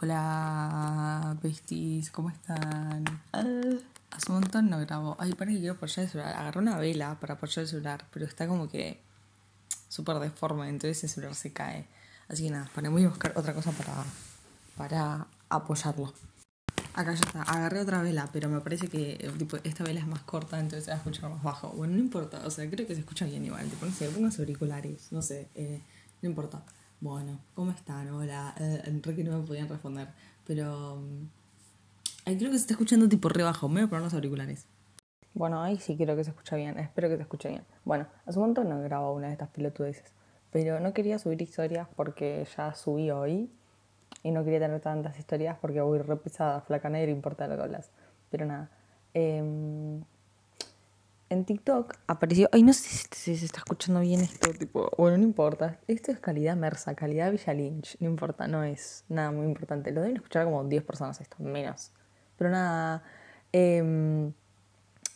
Hola, besties, ¿cómo están? Ah, hace un montón no grabo. Ay, para que quiero apoyar el celular. Agarré una vela para apoyar el celular, pero está como que súper deforme, entonces el celular se cae. Así que nada, para voy a buscar otra cosa para, para apoyarlo. Acá ya está, agarré otra vela, pero me parece que eh, tipo, esta vela es más corta, entonces se va a escuchar más bajo. Bueno, no importa, o sea, creo que se escucha bien igual. Tipo, no sé, pongas auriculares, no sé, eh, no importa. Bueno, ¿cómo están? Hola. Eh, que no me podían responder. Pero. Um, creo que se está escuchando tipo re bajo. Me voy a poner los auriculares. Bueno, ahí sí creo que se escucha bien. Espero que se escuche bien. Bueno, hace un montón no grabo una de estas pelotudeces. Pero no quería subir historias porque ya subí hoy. Y no quería tener tantas historias porque voy re pesada, flaca negra, importa lo que hablas. Pero nada. Eh, en TikTok apareció. Ay, no sé si se está escuchando bien esto, tipo. Bueno, no importa. Esto es calidad Mersa, calidad Villa Lynch. No importa, no es nada muy importante. Lo deben escuchar como 10 personas esto, menos. Pero nada. Em,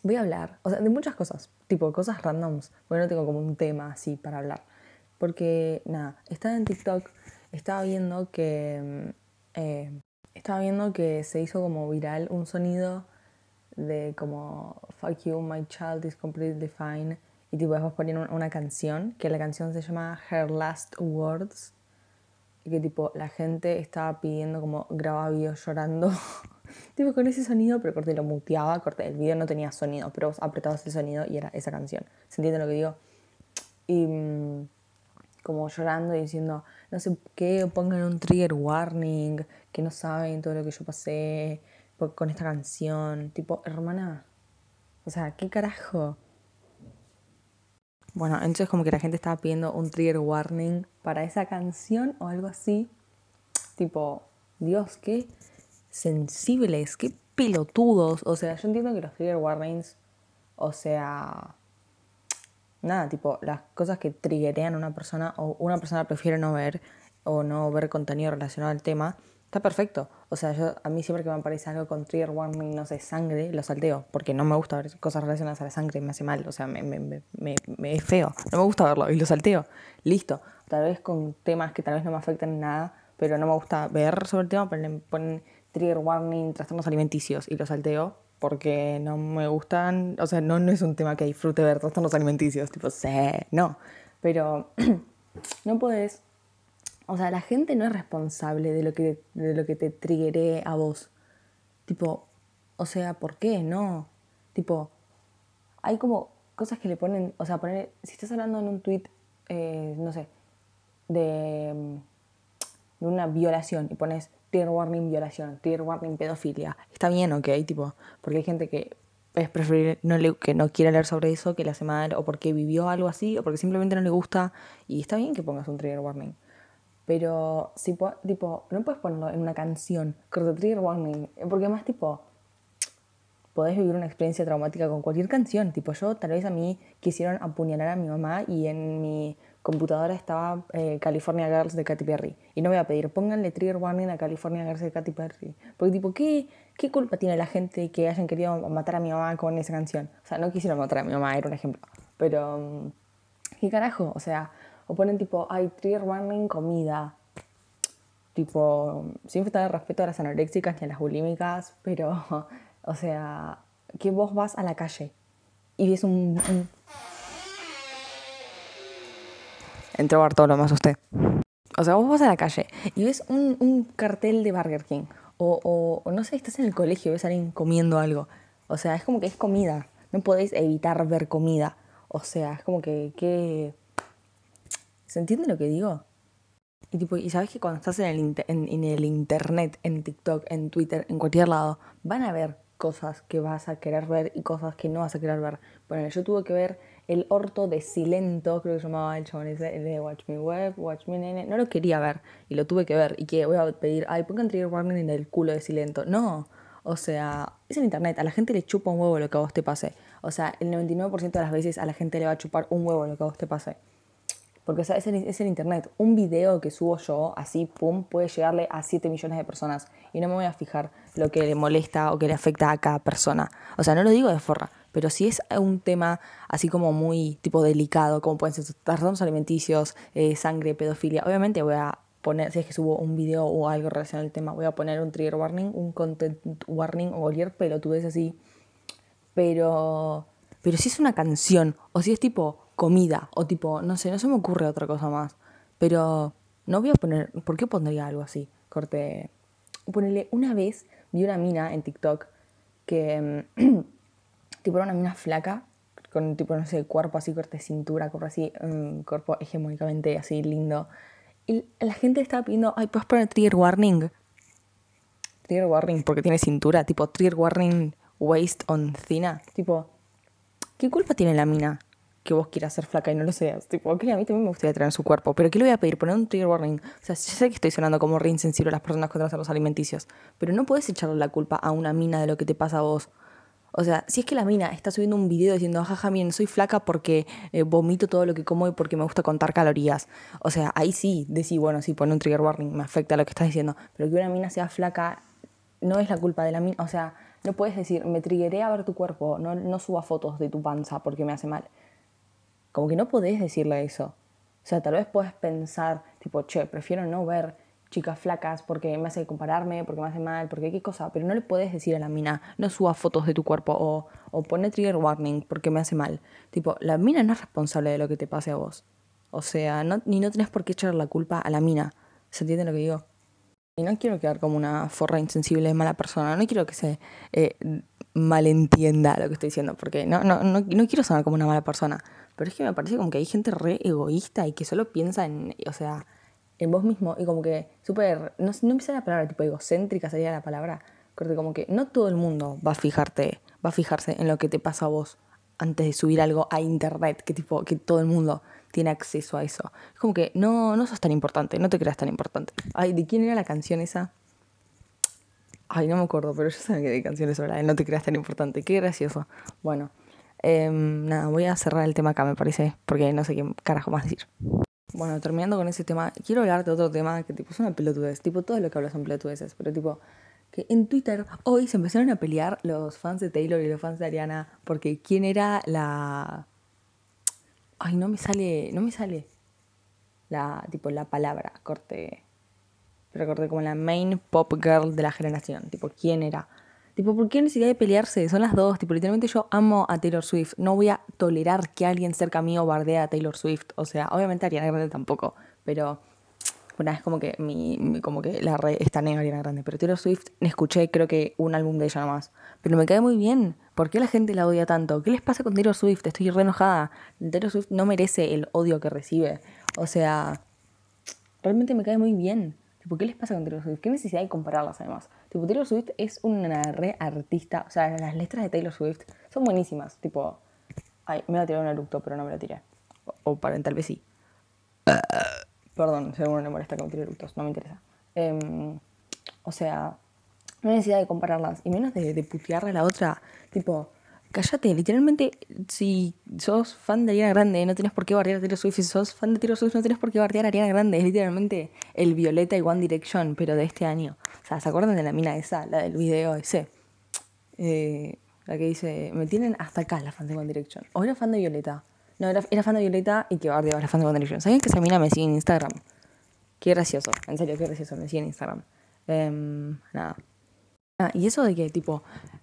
voy a hablar, o sea, de muchas cosas, tipo cosas randoms. Porque no tengo como un tema así para hablar. Porque, nada, estaba en TikTok, estaba viendo que. Em, eh, estaba viendo que se hizo como viral un sonido de como Fuck you, my child is completely fine. Y tipo después ponían una canción, que la canción se llama Her Last Words. Y que tipo la gente estaba pidiendo como grababa videos llorando. tipo con ese sonido, pero corte lo muteaba, corte el video no tenía sonido, pero vos apretabas el sonido y era esa canción. ¿Se entiende lo que digo? Y mm, como llorando y diciendo, no sé qué, pongan un trigger warning, que no saben todo lo que yo pasé, con esta canción. Tipo, hermana, o sea, ¿qué carajo? Bueno, entonces como que la gente estaba pidiendo un trigger warning para esa canción o algo así. Tipo, Dios, qué sensibles, qué pelotudos. O sea, yo entiendo que los trigger warnings, o sea, nada, tipo, las cosas que triggerean a una persona o una persona prefiere no ver o no ver contenido relacionado al tema, Está perfecto. O sea, yo a mí siempre que me aparece algo con trigger warning, no sé, sangre, lo salteo. Porque no me gusta ver cosas relacionadas a la sangre, me hace mal. O sea, me, es feo. No me gusta verlo y lo salteo. Listo. Tal vez con temas que tal vez no me afecten nada, pero no me gusta ver sobre el tema, pero le ponen trigger warning, trastornos alimenticios y lo salteo porque no me gustan. O sea, no, no es un tema que disfrute ver trastornos alimenticios. Tipo, sé, no. Pero no puedes o sea, la gente no es responsable de lo que, de lo que te triggeré a vos. Tipo, o sea, ¿por qué? No. Tipo, hay como cosas que le ponen, o sea, poner, si estás hablando en un tweet, eh, no sé, de, de, una violación y pones trigger warning violación, trigger warning pedofilia, está bien, ok, tipo, porque hay gente que es preferible no le, que no quiera leer sobre eso, que le hace mal, o porque vivió algo así, o porque simplemente no le gusta, y está bien que pongas un trigger warning. Pero, si tipo, no puedes ponerlo en una canción, trigger warning, porque más, tipo, podés vivir una experiencia traumática con cualquier canción. Tipo, yo tal vez a mí quisieron apuñalar a mi mamá y en mi computadora estaba eh, California Girls de Katy Perry. Y no voy a pedir, pónganle trigger warning a California Girls de Katy Perry. Porque, tipo, ¿qué, ¿qué culpa tiene la gente que hayan querido matar a mi mamá con esa canción? O sea, no quisieron matar a mi mamá, era un ejemplo. Pero, mm, ¿qué carajo? O sea, o ponen tipo, hay trigger warning comida. Tipo, sin falta de respeto a las anoréxicas ni a las bulímicas, pero, o sea, que vos vas a la calle y ves un... Entró Bartolo, más usted. O sea, vos vas a la calle y ves un, un cartel de Burger King. O, o, no sé, estás en el colegio y ves alguien comiendo algo. O sea, es como que es comida. No podéis evitar ver comida. O sea, es como que ¿Se entiende lo que digo? Y, tipo, y sabes que cuando estás en el, en, el internet, en TikTok, en Twitter, en cualquier lado, van a ver cosas que vas a querer ver y cosas que no vas a querer ver. Bueno, yo tuve que ver el orto de Silento, creo que se llamaba el chabón ese, de Watch Me Web, Watch Me Nene. No lo quería ver y lo tuve que ver. Y que voy a pedir, ay, pongan trigger warning en el culo de Silento. No, o sea, es en internet, a la gente le chupa un huevo lo que a vos te pase. O sea, el 99% de las veces a la gente le va a chupar un huevo lo que a vos te pase. Porque es, el, es internet. Un video que subo yo, así, pum, puede llegarle a 7 millones de personas. Y no me voy a fijar lo que le molesta o que le afecta a cada persona. O sea, no lo digo de forra. Pero si es un tema así como muy tipo delicado, como pueden ser trastornos alimenticios, eh, sangre, pedofilia, obviamente voy a poner, si es que subo un video o algo relacionado al tema, voy a poner un trigger warning, un content warning o cualquier pelotudez así. Pero, pero si es una canción, o si es tipo comida, o tipo, no sé, no se me ocurre otra cosa más. Pero no voy a poner, ¿por qué pondría algo así? Corte, ponerle, una vez vi una mina en TikTok que, tipo, era una mina flaca, con tipo, no sé, cuerpo así, corte cintura, cuerpo así, um, cuerpo hegemónicamente así lindo. Y la gente estaba pidiendo, ay, ¿puedes poner trigger warning? Trigger warning porque tiene cintura, tipo, trigger warning waist on thina. Tipo, ¿qué culpa tiene la mina que vos quieras ser flaca y no lo seas? Tipo, ok, a mí también me gustaría tener su cuerpo, pero ¿qué le voy a pedir? Poner un trigger warning. O sea, yo sé que estoy sonando como re insensible a las personas contra los alimenticios, pero no puedes echarle la culpa a una mina de lo que te pasa a vos. O sea, si es que la mina está subiendo un video diciendo, jaja, miren, soy flaca porque eh, vomito todo lo que como y porque me gusta contar calorías. O sea, ahí sí, decís, bueno, sí, pone un trigger warning, me afecta lo que estás diciendo. Pero que una mina sea flaca no es la culpa de la mina. O sea, no puedes decir, me triggeré a ver tu cuerpo, no, no suba fotos de tu panza porque me hace mal. Como que no podés decirle eso. O sea, tal vez puedes pensar, tipo, che, prefiero no ver chicas flacas porque me hace compararme, porque me hace mal, porque qué cosa, pero no le puedes decir a la mina, no suba fotos de tu cuerpo o, o pone trigger warning porque me hace mal. Tipo, la mina no es responsable de lo que te pase a vos. O sea, no, ni no tenés por qué echar la culpa a la mina. ¿Se entiende lo que digo? Y no quiero quedar como una forra insensible, mala persona. No quiero que se eh, malentienda lo que estoy diciendo, porque no, no, no, no quiero sonar como una mala persona. Pero es que me parece como que hay gente re egoísta y que solo piensa en, o sea, en vos mismo y como que súper, no, no me la palabra tipo egocéntrica sería la palabra, porque como que no todo el mundo va a fijarte, va a fijarse en lo que te pasa a vos antes de subir algo a internet, que tipo, que todo el mundo tiene acceso a eso. Es como que no, no sos tan importante, no te creas tan importante. Ay, ¿de quién era la canción esa? Ay, no me acuerdo, pero yo sabía que de canciones sobre no te creas tan importante. Qué gracioso. Bueno, em, nada, voy a cerrar el tema acá, me parece, porque no sé qué carajo más decir. Bueno, terminando con ese tema, quiero hablar de otro tema que tipo es una pelotudez. Tipo, todo lo que hablo son pelotudeces, pero tipo, que en Twitter hoy se empezaron a pelear los fans de Taylor y los fans de Ariana porque quién era la... Ay, no me sale, no me sale la, tipo, la palabra, corte, pero corte como la main pop girl de la generación, tipo, quién era. Tipo, ¿por qué necesidad de pelearse? Son las dos. Tipo, literalmente yo amo a Taylor Swift. No voy a tolerar que alguien cerca mío bardea a Taylor Swift. O sea, obviamente Ariana Grande tampoco. Pero, bueno, es como que mi, como que la red está en Ariana Grande. Pero Taylor Swift escuché creo que un álbum de ella nomás. Pero me cae muy bien. ¿Por qué la gente la odia tanto? ¿Qué les pasa con Taylor Swift? Estoy re enojada. Taylor Swift no merece el odio que recibe. O sea, realmente me cae muy bien. Tipo, ¿qué les pasa con Taylor Swift? ¿Qué necesidad de compararlas además? Tipo, Taylor Swift es una re artista. O sea, las letras de Taylor Swift son buenísimas. Tipo, ay, me voy a tirar un eructo, pero no me lo tiré. O, o tal vez sí. Perdón, a alguno le molesta que me tire eructos, no me interesa. Em, o sea, no hay necesidad de compararlas. Y menos de, de a la otra. Tipo, Cállate, literalmente, si sos fan de Ariana Grande, no tienes por qué bardear a Taylor Swift. Si sos fan de Taylor Swift, no tienes por qué bardear a Ariana Grande. Es literalmente el Violeta y One Direction, pero de este año. O sea, ¿se acuerdan de la mina esa, la del video ese? Eh, la que dice, me tienen hasta acá la fan de One Direction. O era fan de Violeta. No, era, era fan de Violeta y que bardeaba la fan de One Direction. ¿Saben que esa mina me sigue en Instagram? Qué gracioso, en serio, qué gracioso, me sigue en Instagram. Eh, nada. Ah, y eso de que, tipo,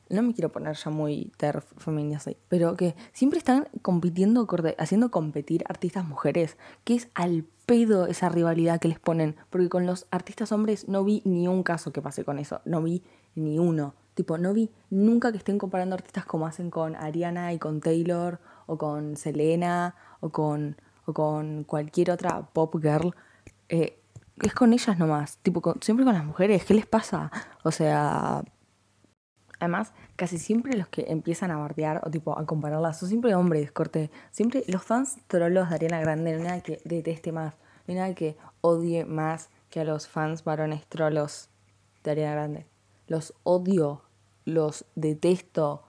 no me quiero poner ya muy terf femenina pero que siempre están compitiendo, haciendo competir artistas mujeres, que es al pedo esa rivalidad que les ponen, porque con los artistas hombres no vi ni un caso que pase con eso, no vi ni uno. Tipo, no vi nunca que estén comparando artistas como hacen con Ariana y con Taylor, o con Selena, o con, o con cualquier otra pop girl. Eh, es con ellas nomás, tipo, siempre con las mujeres, ¿qué les pasa? O sea, además, casi siempre los que empiezan a bardear o tipo a compararlas son siempre hombres, corte. Siempre los fans trolos de Ariana Grande, no hay nada que deteste más, no hay nada que odie más que a los fans varones trolos de Ariana Grande. Los odio, los detesto.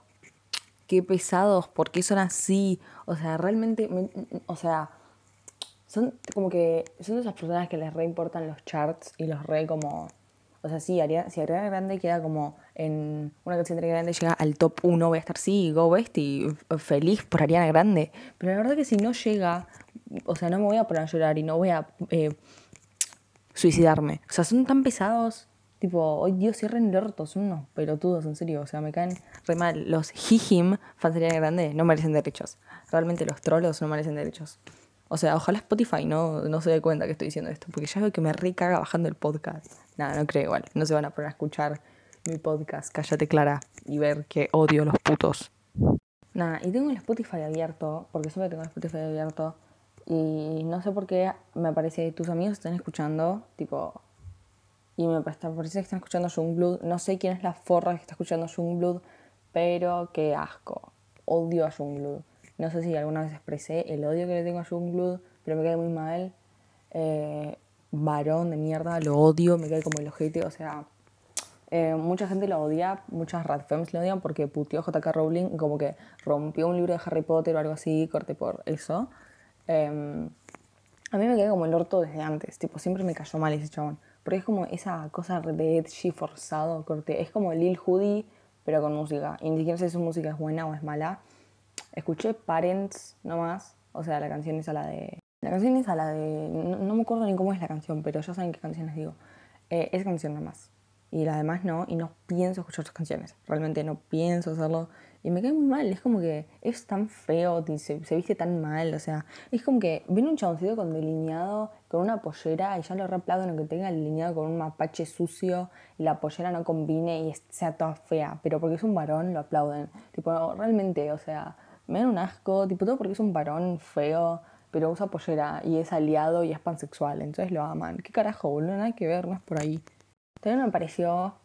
Qué pesados, ¿por qué son así? O sea, realmente, o sea, son como que son de esas personas que les re importan los charts y los re como o sea sí Ariana, si Ariana Grande queda como en una canción de Ariana Grande llega al top 1 voy a estar sí go best y feliz por Ariana Grande pero la verdad que si no llega o sea no me voy a poner a llorar y no voy a eh, suicidarme. O sea, son tan pesados. Tipo, hoy Dios cierren el orto, son unos pelotudos, en serio. O sea, me caen re mal. Los hijim, fantasía grande, no merecen derechos. Realmente los trolos no merecen derechos. O sea, ojalá Spotify no, no se dé cuenta que estoy diciendo esto, porque ya veo que me recaga bajando el podcast. Nada, no creo igual. No se van a poner a escuchar mi podcast, cállate Clara, y ver que odio a los putos. Nada, y tengo el Spotify abierto, porque siempre tengo el Spotify abierto, y no sé por qué me parece que tus amigos están escuchando, tipo, y me parece que están escuchando Jungblood. No sé quién es la forra que está escuchando Jungblood, pero qué asco. Odio a Jungblood. No sé si alguna vez expresé el odio que le tengo a Jungblood, pero me cae muy mal. Eh, varón de mierda, lo odio, me cae como el ojete, o sea, eh, mucha gente lo odia, muchas Radfems lo odian porque puteó J.K. Rowling, como que rompió un libro de Harry Potter o algo así, corte por eso. Em, a mí me cae como el orto desde antes, tipo, siempre me cayó mal ese chabón. Porque es como esa cosa de edgy forzado, corte. Es como Lil Hoodie, pero con música. Y si su música es buena o es mala. Escuché Parents nomás. O sea, la canción es a la de. La canción es a la de. No, me acuerdo ni cómo es la canción, pero ya saben qué canciones digo. Eh, esa canción nomás. Y la demás no. Y no pienso escuchar sus canciones. Realmente no pienso hacerlo. Y me cae muy mal, es como que es tan feo, se, se viste tan mal, o sea, es como que viene un chaboncito con delineado, con una pollera, y ya lo en que tenga delineado con un mapache sucio, y la pollera no combine y sea toda fea, pero porque es un varón lo aplauden. Tipo, realmente, o sea, me dan un asco, tipo, todo porque es un varón feo, pero usa pollera y es aliado y es pansexual, entonces lo aman. ¿Qué carajo, boludo? Nada que ver, no es por ahí. También me pareció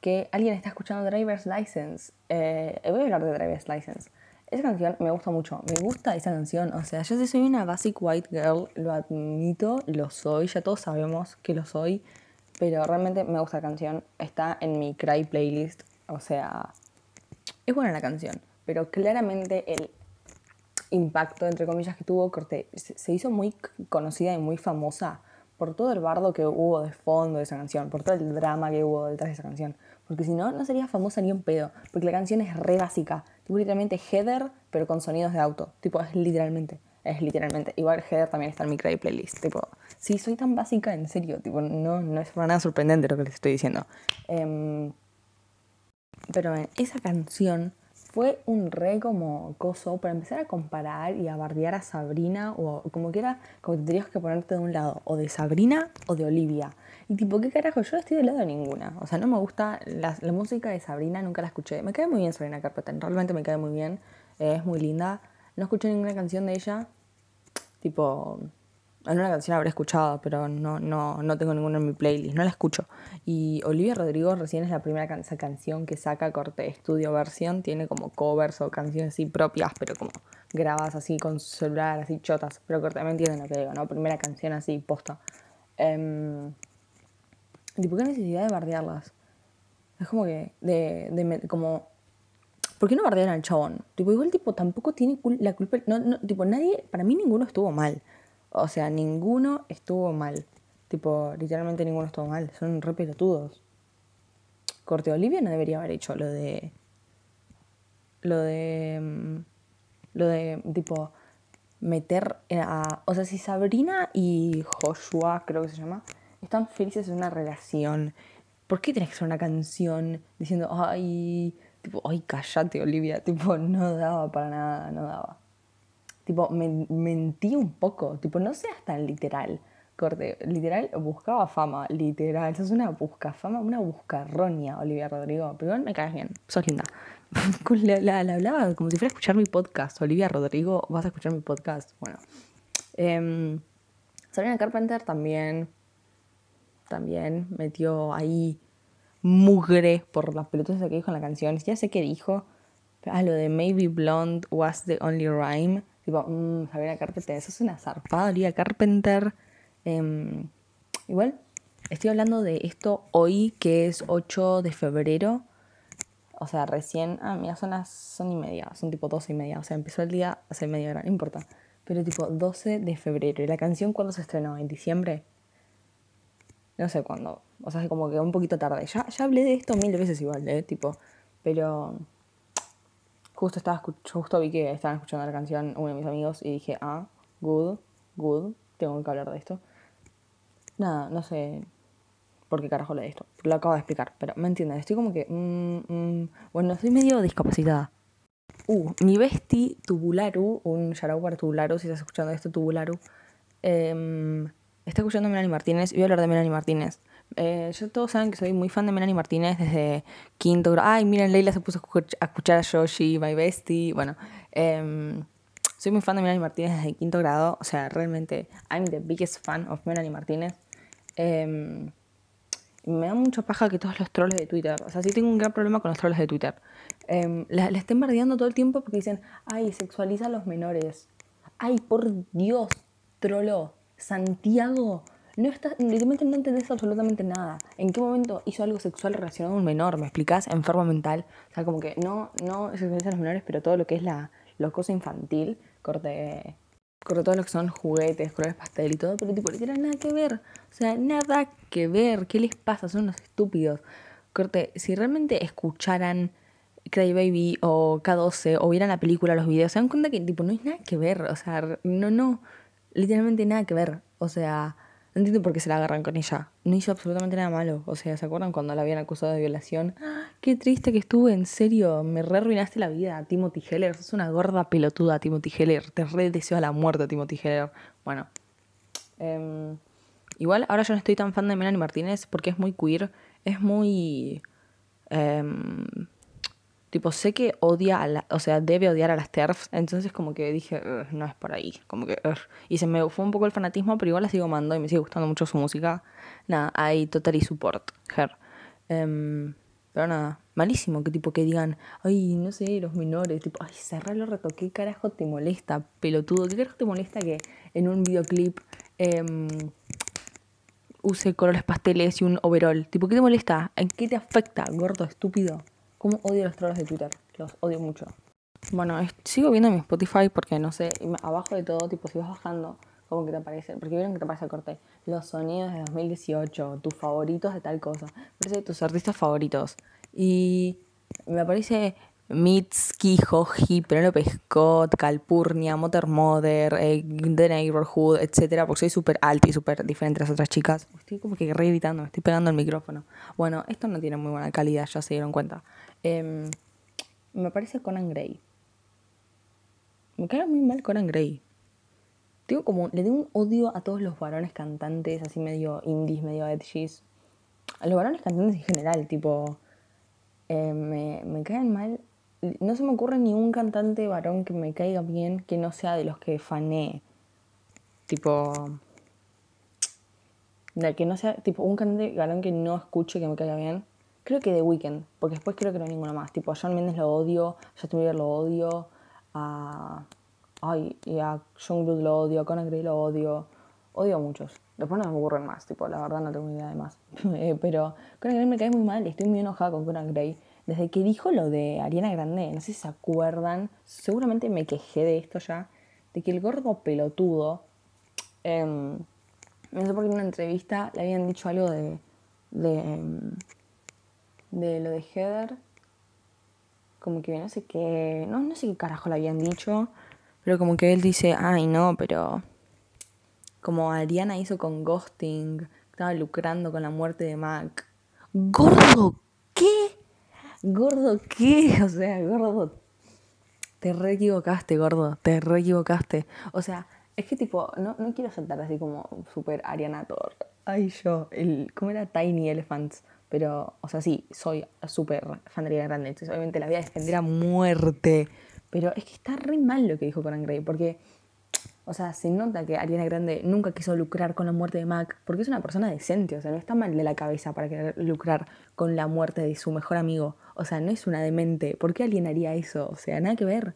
que alguien está escuchando Driver's License. Eh, voy a hablar de Driver's License. Esa canción me gusta mucho, me gusta esa canción. O sea, yo soy una basic white girl, lo admito, lo soy, ya todos sabemos que lo soy, pero realmente me gusta la canción. Está en mi Cry playlist, o sea, es buena la canción, pero claramente el impacto, entre comillas, que tuvo, corte, se hizo muy conocida y muy famosa por todo el bardo que hubo de fondo de esa canción, por todo el drama que hubo detrás de esa canción. Porque si no, no sería famosa ni un pedo. Porque la canción es re básica. Tipo, literalmente header, pero con sonidos de auto. Tipo, es literalmente. Es literalmente. Igual header también está en mi Cray playlist. Tipo, si soy tan básica, en serio. Tipo, no, no es para nada sorprendente lo que les estoy diciendo. Em, pero esa canción fue un re como coso para empezar a comparar y a bardear a Sabrina o como que era, como que tendrías que ponerte de un lado, o de Sabrina o de Olivia. Y tipo, ¿qué carajo? Yo no estoy del lado de ninguna. O sea, no me gusta la, música de Sabrina, nunca la escuché. Me cae muy bien Sabrina Carpenter, realmente me cae muy bien, es muy linda. No escuché ninguna canción de ella, tipo, una canción habré escuchado, pero no, no, no tengo ninguna en mi playlist, no la escucho. Y Olivia Rodrigo recién es la primera canción que saca corte estudio versión, tiene como covers o canciones así propias, pero como grabadas así con su celular, así chotas, pero corte, me entienden lo que digo, ¿no? Primera canción así, posta. Eh, ¿por qué necesidad de bardearlas? Es como que, de, de, como, ¿por qué no bardean al chabón? Tipo, igual, tipo, tampoco tiene la culpa, no, no, tipo, nadie, para mí ninguno estuvo mal. O sea, ninguno estuvo mal. Tipo, literalmente ninguno estuvo mal. Son re pelotudos. Corte Olivia no debería haber hecho lo de. Lo de. Mm, lo de, tipo, meter a. O sea, si Sabrina y Joshua, creo que se llama, están felices en una relación, ¿por qué tenés que hacer una canción diciendo, ay, tipo, ay, cállate, Olivia? Tipo, no daba para nada, no daba tipo, mentí un poco, tipo, no seas tan literal. Corte, literal, buscaba fama, literal. Sos una busca fama, una buscarronia, Olivia Rodrigo. Pero me caes bien, sos linda. la, hablaba como si fuera a escuchar mi podcast. Olivia Rodrigo, vas a escuchar mi podcast. Bueno. Eh, Sabrina Carpenter también. También metió ahí mugre por las pelotas que dijo en la canción. Ya sé qué dijo. Ah, lo de Maybe Blonde was the only rhyme. Tipo, mmm, Sabrina Carpenter, eso es una zarpada, Olivia Carpenter. Em, igual, estoy hablando de esto hoy, que es 8 de febrero. O sea, recién. Ah, mira, son las. Son y media, son tipo 12 y media. O sea, empezó el día hace media hora, no importa. Pero tipo 12 de febrero. ¿Y la canción cuándo se estrenó? ¿En diciembre? No sé cuándo. O sea, como que un poquito tarde. Ya, ya hablé de esto mil veces igual, ¿eh? Tipo. Pero justo, estaba, justo vi que estaban escuchando la canción uno de mis amigos y dije, ah, good, good, tengo que hablar de esto. nada, no sé por qué carajo le esto. Lo acabo de explicar, pero me entiendes. Estoy como que. Mm, mm, bueno, estoy medio discapacitada. Uh, mi bestie Tubularu, un shoutout para Tubularu, si estás escuchando esto, Tubularu, eh, está escuchando Melanie Martínez y voy a hablar de Melanie Martínez. Eh, yo todos saben que soy muy fan de Melanie Martínez desde quinto grado. Ay, miren, Leila se puso a escuchar a Yoshi, My Bestie. Bueno, eh, soy muy fan de Melanie Martínez desde quinto grado. O sea, realmente, I'm the biggest fan of Melanie Martínez. Eh, me da mucha paja que todos los trolls de Twitter, o sea, sí tengo un gran problema con los trolls de Twitter. Eh, le, estén bardeando todo el tiempo porque dicen, ay, sexualiza a los menores. Ay, por Dios, trolo. Santiago, no está, literalmente no entendés absolutamente nada. ¿En qué momento hizo algo sexual relacionado a un menor? ¿Me explicás? Enfermo mental. O sea, como que no, no sexualiza a los menores, pero todo lo que es la, la cosa infantil, corte con todo lo que son juguetes, colores pastel y todo, pero tipo, no tiene nada que ver. O sea, nada que ver. ¿Qué les pasa? Son unos estúpidos. Corte, si realmente escucharan Cry Baby o K12 o vieran la película, los videos, se dan cuenta que tipo no hay nada que ver. O sea, no, no, literalmente nada que ver. O sea, no entiendo por qué se la agarran con ella. No hizo absolutamente nada malo. O sea, ¿se acuerdan cuando la habían acusado de violación? Qué triste que estuve, en serio. Me re arruinaste la vida, Timothy Heller. Sos una gorda pelotuda, Timothy Heller. Te re deseo a la muerte, Timothy Heller. Bueno. Em, igual, ahora yo no estoy tan fan de Melanie Martínez porque es muy queer. Es muy... Em, Tipo, sé que odia, a la, o sea, debe odiar a las TERFs, entonces como que dije, no es por ahí, como que... Y se me fue un poco el fanatismo, pero igual la sigo amando y me sigue gustando mucho su música. Nada, hay totally support, her. Em, pero nada, malísimo que tipo que digan, ay, no sé, los menores, tipo, ay, cerralo reto, ¿qué carajo te molesta, pelotudo? ¿Qué carajo te molesta que en un videoclip em, use colores pasteles y un overall? Tipo, ¿qué te molesta? ¿En qué te afecta, gordo, estúpido? ¿Cómo odio los trolls de Twitter? Los odio mucho. Bueno, sigo viendo mi Spotify porque no sé, abajo de todo, tipo, si vas bajando, como que te aparece, porque vieron que te aparece el corte, los sonidos de 2018, tus favoritos de tal cosa, aparece tus artistas favoritos. Y me aparece Mitski, Hoji, Penelope Scott, Calpurnia, Motor Mother, eh, The Neighborhood, etcétera, porque soy súper alta y súper diferente a las otras chicas. Estoy como que re me estoy pegando el micrófono. Bueno, esto no tiene muy buena calidad, ya se dieron cuenta. Em, me parece Conan Gray. Me cae muy mal Conan Gray. Tengo como, le tengo un odio a todos los varones cantantes, así medio indies, medio edgys. A los varones cantantes en general, tipo. Eh, me, me caen mal. No se me ocurre ni un cantante varón que me caiga bien que no sea de los que fané. Tipo. De que no sea. Tipo, un cantante varón que no escuche que me caiga bien. Creo que The Weeknd, porque después creo que no hay ninguno más. Tipo, a John Mendes lo odio, a Justin Bieber lo odio, a. Ay, y a John Blood lo odio, a Conor Gray lo odio. Odio a muchos. Después no me ocurren más, tipo, la verdad no tengo idea de más. Eh, pero Conor Gray me cae muy mal y estoy muy enojada con Conor Gray. Desde que dijo lo de Ariana Grande, no sé si se acuerdan, seguramente me quejé de esto ya, de que el gordo pelotudo, em, no sé por qué en una entrevista le habían dicho algo de, de em, de lo de Heather, como que no sé qué, no, no sé qué carajo le habían dicho, pero como que él dice, ay no, pero como Ariana hizo con Ghosting, estaba lucrando con la muerte de Mac. Gordo, ¿qué? Gordo, ¿qué? O sea, gordo, te re equivocaste, gordo, te re equivocaste. O sea, es que tipo, no, no quiero saltar así como super Ariana Thor. Ay, yo, el, ¿cómo era Tiny Elephants? Pero, o sea, sí, soy súper fan de Ariana Grande. Entonces, obviamente la voy a defender a muerte. Pero es que está re mal lo que dijo Conan Gray. Porque, o sea, se nota que Ariana Grande nunca quiso lucrar con la muerte de Mac. Porque es una persona decente. O sea, no está mal de la cabeza para querer lucrar con la muerte de su mejor amigo. O sea, no es una demente. ¿Por qué alguien haría eso? O sea, nada que ver.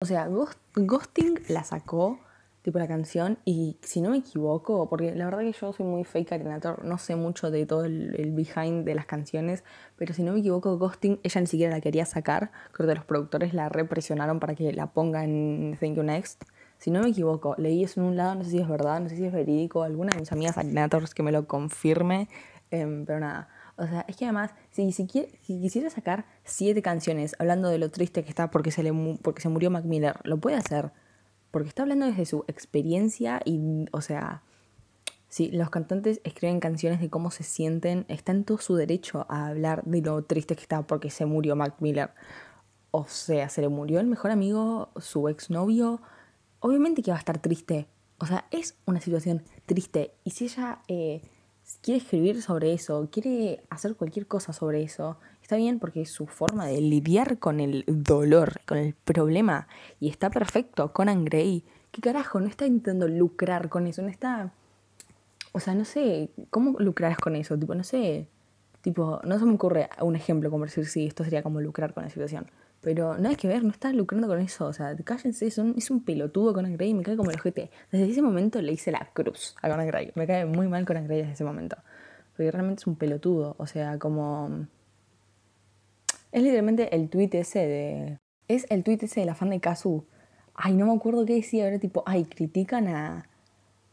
O sea, Ghosting la sacó tipo la canción. Y si no me equivoco, porque la verdad que yo soy muy fake arenator, no sé mucho de todo el, behind de las canciones, pero si no me equivoco, Ghosting ella ni siquiera la quería sacar. Creo que los productores la represionaron para que la ponga en Thank You Next. Si no me equivoco, leí eso en un lado, no sé si es verdad, no sé si es verídico, alguna de mis amigas arenators que me lo confirme, em, pero nada. O sea, es que además, si, si, si, quisiera sacar siete canciones hablando de lo triste que está porque se, le, porque se murió Mac Miller, lo puede hacer porque está hablando desde su experiencia y, o sea, si los cantantes escriben canciones de cómo se sienten, está en todo su derecho a hablar de lo triste que está porque se murió Mac Miller. O sea, se le murió el mejor amigo, su exnovio. Obviamente que va a estar triste. O sea, es una situación triste. Y si ella eh, quiere escribir sobre eso, quiere hacer cualquier cosa sobre eso, está bien porque es su forma de lidiar con el dolor, con el problema. Y está perfecto. Conan Gray, ¿qué carajo? No está intentando lucrar con eso, no está... O sea, no sé, ¿cómo lucrarás con eso? Tipo, no sé, tipo, no se me ocurre un ejemplo como decir, sí, esto sería como lucrar con la situación. Pero nada que ver, no está lucrando con eso. O sea, cállense, son, es un pelotudo con Gray y me cae como el ojete. Desde ese momento le hice la cruz a Conan Gray. Me cae muy mal Conan Gray desde ese momento. Porque realmente es un pelotudo. O sea, como... Es literalmente el tweet ese de... Es el tweet ese de la fan de Kazu. Ay, no me acuerdo qué decía. Era tipo, ay, critican a...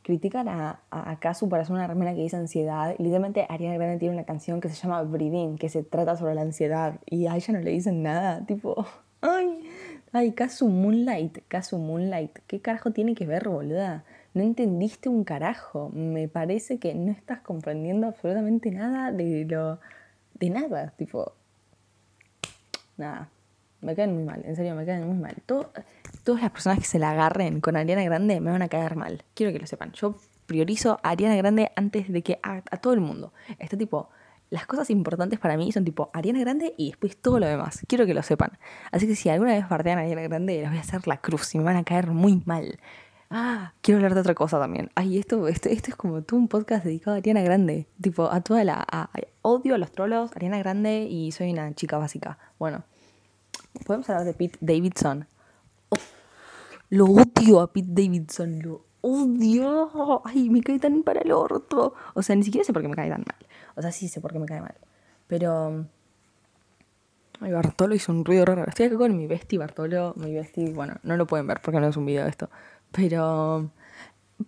Critican a, a, Kazu para hacer una remera que dice ansiedad. Literalmente Ariana Grande tiene una canción que se llama Breathing, que se trata sobre la ansiedad. Y a ella no le dicen nada. Tipo, ay, ay, Kazu Moonlight, Kazu Moonlight. ¿Qué carajo tiene que ver, boluda? No entendiste un carajo. Me parece que no estás comprendiendo absolutamente nada de lo... De nada, tipo, nada, me caen muy mal, en serio, me caen muy mal. todas las personas que se la agarren con Ariana Grande me van a caer mal. Quiero que lo sepan. Yo priorizo a Ariana Grande antes de que a, todo el mundo. Está tipo, las cosas importantes para mí son tipo Ariana Grande y después todo lo demás. Quiero que lo sepan. Así que si alguna vez bardean a Ariana Grande, les voy a hacer la cruz y me van a caer muy mal. Ah, quiero hablar de otra cosa también. Ay, esto, esto, esto es como todo un podcast dedicado a Ariana Grande. Tipo, a toda la. odio a los trolos, Ariana Grande y soy una chica básica. Bueno, podemos hablar de Pete Davidson. lo odio a Pete Davidson, lo odio. Ay, me cae tan para el orto. O sea, ni siquiera sé por qué me cae tan mal. O sea, sí sé por qué me cae mal. Pero. Ay, Bartolo hizo un ruido raro. Estoy acá con mi bestie Bartolo. Mi bestie, bueno, no lo pueden ver porque no es un video de esto. Pero.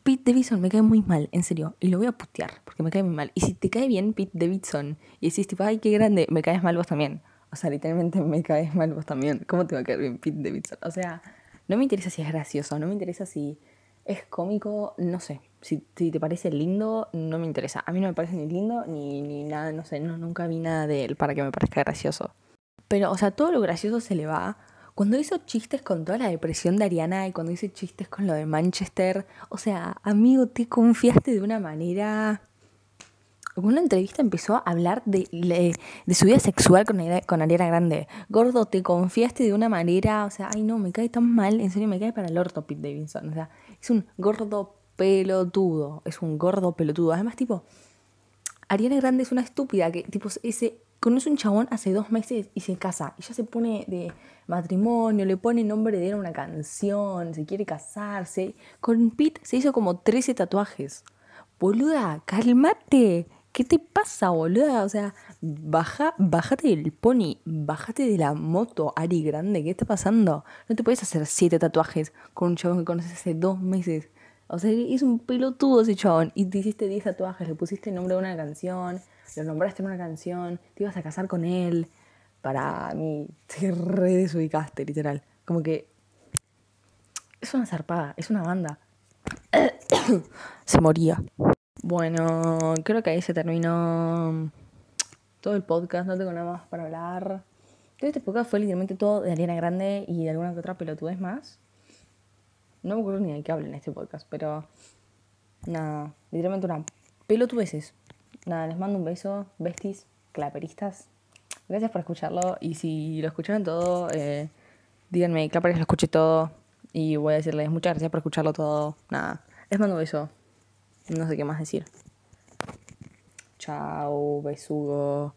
Pete Davidson me cae muy mal, en serio. Y lo voy a putear porque me cae muy mal. Y si te cae bien Pete Davidson y decís, tipo, ay, qué grande, me caes mal vos también. O sea, literalmente me caes mal vos también. ¿Cómo te va a caer bien Pete Davidson? O sea, no me interesa si es gracioso, no me interesa si es cómico, no sé. Si, te parece lindo, no me interesa. A mí no me parece ni lindo ni, ni nada, no sé, no, nunca vi nada de él para que me parezca gracioso. Pero, o sea, todo lo gracioso se le va. Cuando hizo chistes con toda la depresión de Ariana y cuando hizo chistes con lo de Manchester, o sea, amigo, te confiaste de una manera en una entrevista empezó a hablar de, su vida sexual con, con Ariana Grande. Gordo, te confiaste de una manera, o sea, ay no, me cae tan mal, en serio me cae para el orto Pete Davidson. O sea, es un gordo pelotudo, es un gordo pelotudo. Además, tipo, Ariana Grande es una estúpida que, tipo, ese, conoce un chabón hace dos meses y se casa. Y ya se pone de matrimonio, le pone nombre de una canción, se quiere casarse. Con Pete se hizo como 13 tatuajes. Boluda, cálmate. ¿Qué te pasa, boluda? O sea, baja, bájate del pony, bájate de la moto, Ari Grande, ¿qué está pasando? No te puedes hacer siete tatuajes con un chabón que conoces hace dos meses. O sea, es un pelotudo ese chabón. Y te hiciste diez tatuajes, le pusiste el nombre de una canción, lo nombraste en una canción, te ibas a casar con él. Para mí, te re desubicaste, literal. Como que. Es una zarpada, es una banda. Se moría. Bueno, creo que ahí se terminó todo el podcast, no tengo nada más para hablar. Todo este podcast fue literalmente todo de Ariana Grande y de alguna que otra pelotudez más. No me acuerdo ni de qué hablo en este podcast, pero nada, literalmente una pelotudeces. Nada, les mando un beso, besties, claperistas. Gracias por escucharlo y si lo escucharon todo, eh, díganme, claperis, lo escuché todo y voy a decirles muchas gracias por escucharlo todo. Nada, les mando un beso. No sé qué más decir. Chao, besugo.